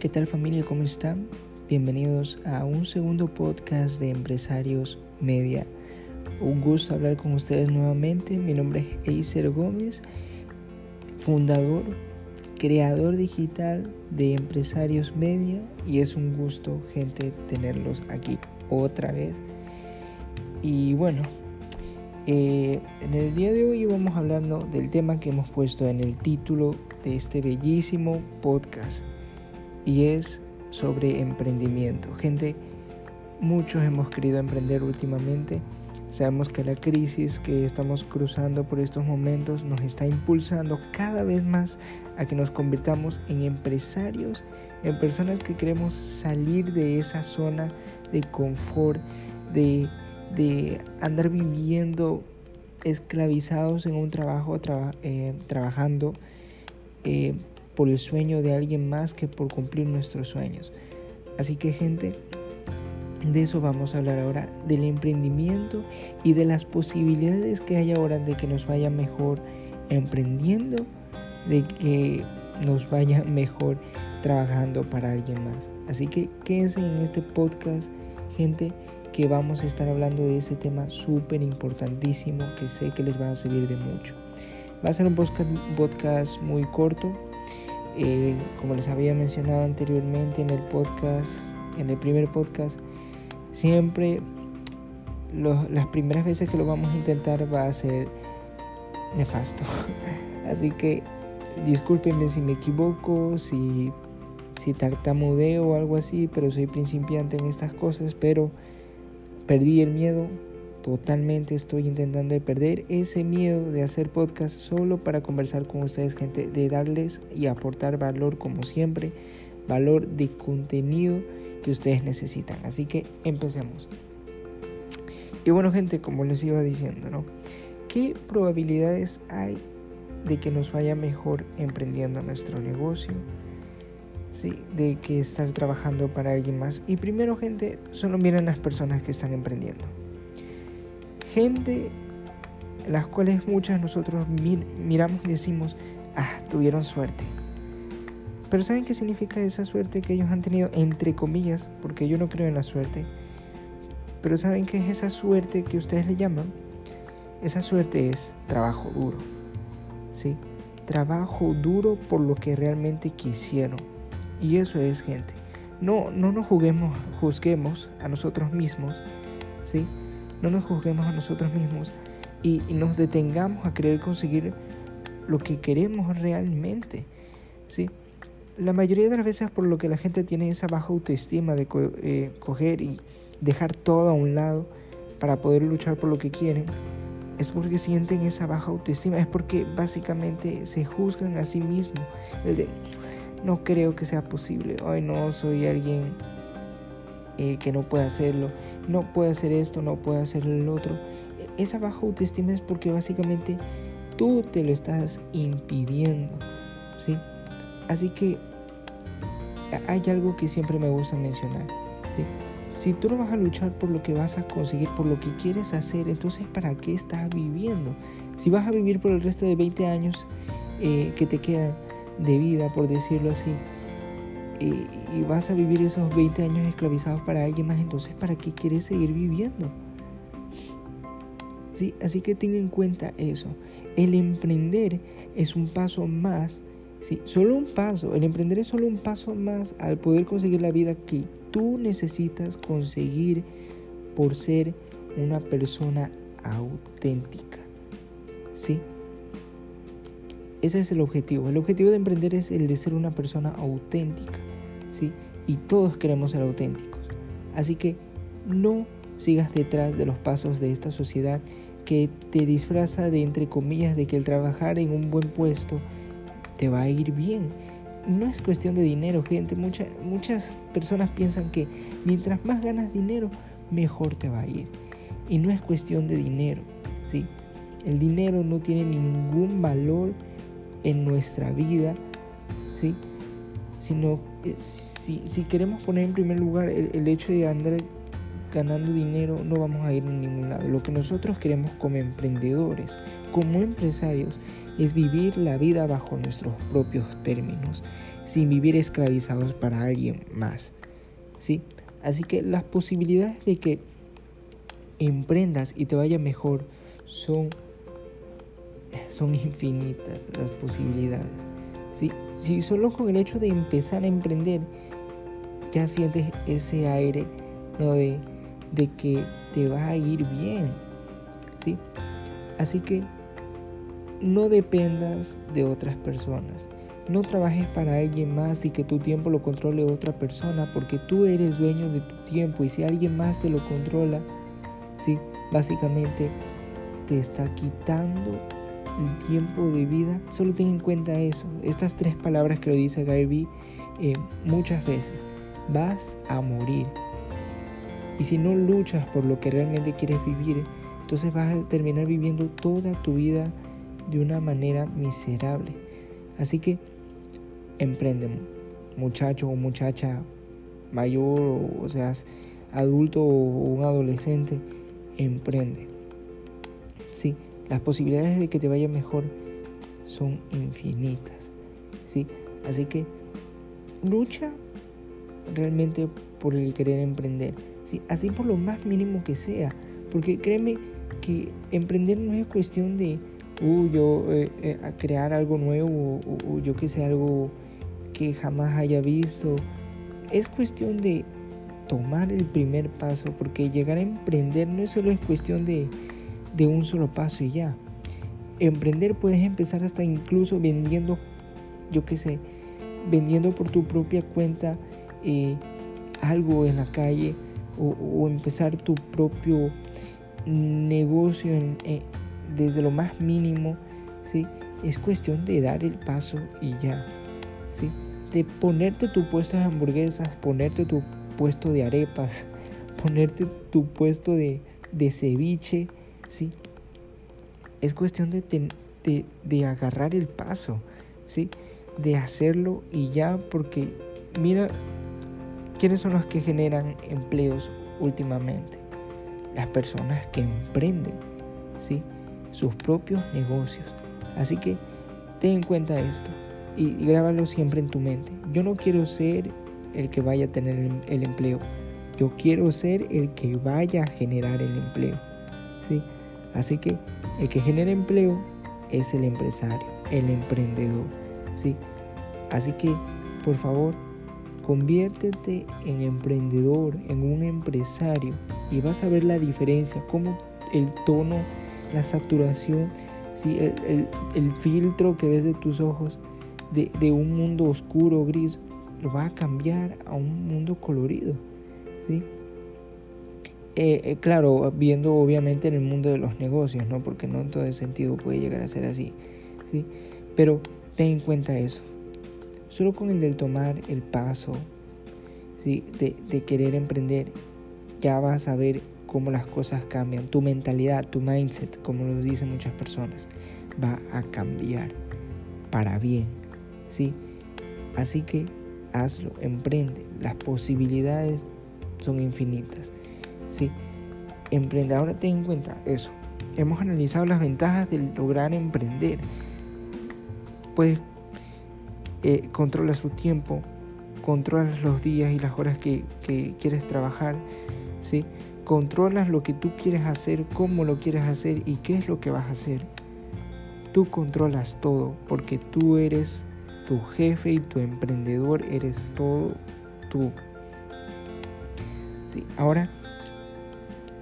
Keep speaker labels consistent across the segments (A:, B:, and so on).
A: ¿Qué tal familia? ¿Cómo están? Bienvenidos a un segundo podcast de Empresarios Media. Un gusto hablar con ustedes nuevamente. Mi nombre es Eiser Gómez, fundador, creador digital de Empresarios Media y es un gusto, gente, tenerlos aquí otra vez. Y bueno, eh, en el día de hoy vamos hablando del tema que hemos puesto en el título de este bellísimo podcast y es sobre emprendimiento. Gente, muchos hemos querido emprender últimamente. Sabemos que la crisis que estamos cruzando por estos momentos nos está impulsando cada vez más a que nos convirtamos en empresarios, en personas que queremos salir de esa zona de confort, de, de andar viviendo esclavizados en un trabajo, eh, trabajando eh, por el sueño de alguien más que por cumplir nuestros sueños. Así que gente, de eso vamos a hablar ahora, del emprendimiento y de las posibilidades que hay ahora de que nos vaya mejor emprendiendo, de que nos vaya mejor trabajando para alguien más. Así que quédense en este podcast, gente, que vamos a estar hablando de ese tema súper importantísimo que sé que les va a servir de mucho. Va a ser un podcast muy corto, eh, como les había mencionado anteriormente en el podcast, en el primer podcast, siempre las primeras veces que lo vamos a intentar va a ser nefasto. Así que discúlpenme si me equivoco, si, si tartamudeo o algo así, pero soy principiante en estas cosas, pero perdí el miedo, totalmente estoy intentando de perder ese miedo de hacer podcast solo para conversar con ustedes, gente, de darles y aportar valor como siempre, valor de contenido que ustedes necesitan. Así que empecemos. Y bueno, gente, como les iba diciendo, ¿no? ¿Qué probabilidades hay de que nos vaya mejor emprendiendo nuestro negocio? ¿Sí? De que estar trabajando para alguien más. Y primero, gente, solo miren las personas que están emprendiendo gente las cuales muchas nosotros miramos y decimos, ah, tuvieron suerte. Pero ¿saben qué significa esa suerte que ellos han tenido? Entre comillas, porque yo no creo en la suerte. Pero ¿saben qué es esa suerte que ustedes le llaman? Esa suerte es trabajo duro. ¿Sí? Trabajo duro por lo que realmente quisieron. Y eso es, gente. No, no nos juguemos, juzguemos a nosotros mismos, ¿sí? No nos juzguemos a nosotros mismos y, nos detengamos a querer conseguir lo que queremos realmente. ¿sí? La mayoría de las veces por lo que la gente tiene esa baja autoestima de eh, coger y dejar todo a un lado para poder luchar por lo que quieren, es porque sienten esa baja autoestima, es porque básicamente se juzgan a sí mismos. El de, no creo que sea posible, hoy no soy alguien eh, que no puede hacerlo, no puede hacer esto, no puede hacer el otro. Esa baja autoestima es porque básicamente tú te lo estás impidiendo, ¿sí? Así que hay algo que siempre me gusta mencionar, Si tú no vas a luchar por lo que vas a conseguir, por lo que quieres hacer, entonces ¿para qué estás viviendo? Si vas a vivir por el resto de 20 años eh, que te quedan de vida, por decirlo así, y, vas a vivir esos 20 años esclavizados para alguien más, entonces ¿para qué quieres seguir viviendo? ¿Sí? Así que ten en cuenta eso. El emprender es un paso más, ¿sí? solo un paso. El emprender es solo un paso más al poder conseguir la vida que tú necesitas conseguir por ser una persona auténtica. ¿Sí? Ese es el objetivo. El objetivo de emprender es el de ser una persona auténtica. ¿sí? Y todos queremos ser auténticos. Así que no sigas detrás de los pasos de esta sociedad que te disfraza de, entre comillas, de que el trabajar en un buen puesto te va a ir bien. No es cuestión de dinero, gente. muchas personas piensan que mientras más ganas dinero, mejor te va a ir. Y no es cuestión de dinero, ¿sí? El dinero no tiene ningún valor en nuestra vida, ¿sí? Sino si, si, queremos poner en primer lugar el, hecho de andar ganando dinero, no vamos a ir a ningún lado. Lo que nosotros queremos como emprendedores, como empresarios, es vivir la vida bajo nuestros propios términos, sin vivir esclavizados para alguien más. ¿sí? Así que las posibilidades de que emprendas y te vaya mejor son, son infinitas las posibilidades. ¿sí? Si solo con el hecho de empezar a emprender ya sientes ese aire ¿no? de, de que te va a ir bien. ¿sí? Así que no dependas de otras personas. No trabajes para alguien más y que tu tiempo lo controle otra persona porque tú eres dueño de tu tiempo y si alguien más te lo controla, sí, básicamente te está quitando el tiempo de vida. Solo ten en cuenta eso, estas tres palabras que lo dice Gary eh, muchas veces. Vas a morir. Y si no luchas por lo que realmente quieres vivir, entonces vas a terminar viviendo toda tu vida de una manera miserable. Así que emprende, muchacho o muchacha mayor, o, sea, adulto o un adolescente, emprende. Sí, las posibilidades de que te vaya mejor son infinitas. ¿sí? Así que lucha realmente por el querer emprender. ¿sí? Así por lo más mínimo que sea. Porque créeme que emprender no es cuestión de uh, yo eh, eh, crear algo nuevo o, yo que sé, algo que jamás haya visto. Es cuestión de tomar el primer paso, porque llegar a emprender no solo es cuestión de, de un solo paso y ya. Emprender puedes empezar hasta incluso vendiendo, yo qué sé, vendiendo por tu propia cuenta eh, algo en la calle o, o, empezar tu propio negocio en, desde lo más mínimo, ¿sí? Es cuestión de dar el paso y ya, ¿sí? De ponerte tu puesto de hamburguesas, ponerte tu puesto de arepas, ponerte tu puesto de, de ceviche, ¿sí? Es cuestión de, de, de agarrar el paso, ¿sí? De hacerlo y ya, porque mira, ¿quiénes son los que generan empleos últimamente? Las personas que emprenden, ¿sí? sus propios negocios. Así que ten en cuenta esto y, grábalo siempre en tu mente. Yo no quiero ser el que vaya a tener el, empleo. Yo quiero ser el que vaya a generar el empleo. ¿sí? Así que el que genera empleo es el empresario, el emprendedor. ¿sí? Así que, por favor, conviértete en emprendedor, en un empresario y vas a ver la diferencia, cómo el tono la saturación, ¿sí? el, filtro que ves de tus ojos de, un mundo oscuro, gris, lo va a cambiar a un mundo colorido. ¿sí? Eh, eh, claro, viendo obviamente en el mundo de los negocios, ¿no? porque no en todo sentido puede llegar a ser así. ¿sí? Pero ten en cuenta eso. Solo con el del tomar el paso ¿sí? de, de querer emprender, ya vas a ver cómo las cosas cambian. Tu mentalidad, tu mindset, como lo dicen muchas personas, va a cambiar para bien. ¿sí? Así que hazlo, emprende. Las posibilidades son infinitas. ¿Sí? Emprende. Ahora ten en cuenta eso. Hemos analizado las ventajas de lograr emprender. Pues eh, controla su tiempo, controla los días y las horas que, que quieres trabajar. ¿sí? Controlas lo que tú quieres hacer, cómo lo quieres hacer y qué es lo que vas a hacer. Tú controlas todo porque tú eres tu jefe y tu emprendedor, eres todo tú. Sí, ahora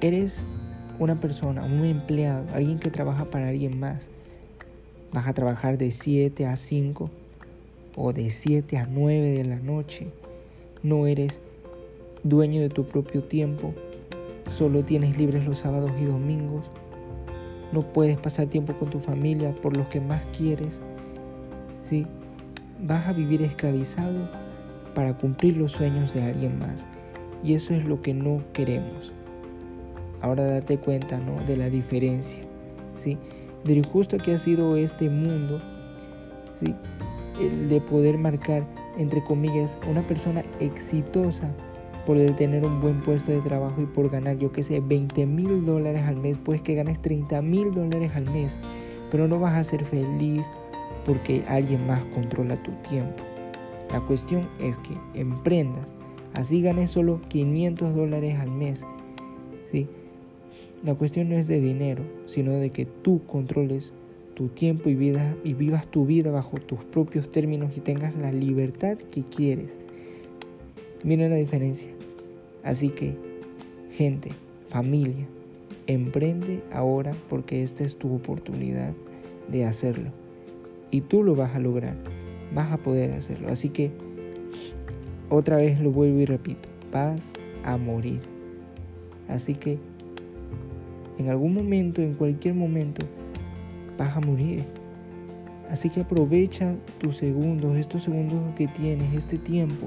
A: eres una persona, un empleado, alguien que trabaja para alguien más. Vas a trabajar de 7 a 5 o de 7 a 9 de la noche. No eres dueño de tu propio tiempo, Solo tienes libres los sábados y domingos. No puedes pasar tiempo con tu familia por los que más quieres. ¿Sí? Vas a vivir esclavizado para cumplir los sueños de alguien más. Y eso es lo que no queremos. Ahora date cuenta ¿no? de la diferencia. ¿sí? De lo injusto que ha sido este mundo. ¿sí? El de poder marcar, entre comillas, una persona exitosa por tener un buen puesto de trabajo y por ganar, yo que sé, 20 mil dólares al mes, pues que ganes 30 mil dólares al mes. pero no vas a ser feliz porque alguien más controla tu tiempo. La cuestión es que emprendas, así ganes solo 500 dólares al mes. ¿sí? La cuestión no es de dinero, sino de que tú controles tu tiempo y vida y vivas tu vida bajo tus propios términos y tengas la libertad que quieres. Miren la diferencia. Así que, gente, familia, emprende ahora porque esta es tu oportunidad de hacerlo. Y tú lo vas a lograr, vas a poder hacerlo. Así que, otra vez lo vuelvo y repito, vas a morir. Así que, en algún momento, en cualquier momento, vas a morir. Así que aprovecha tus segundos, estos segundos que tienes, este tiempo,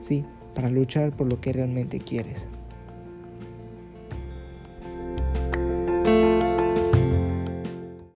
A: ¿sí? para luchar por lo que realmente quieres.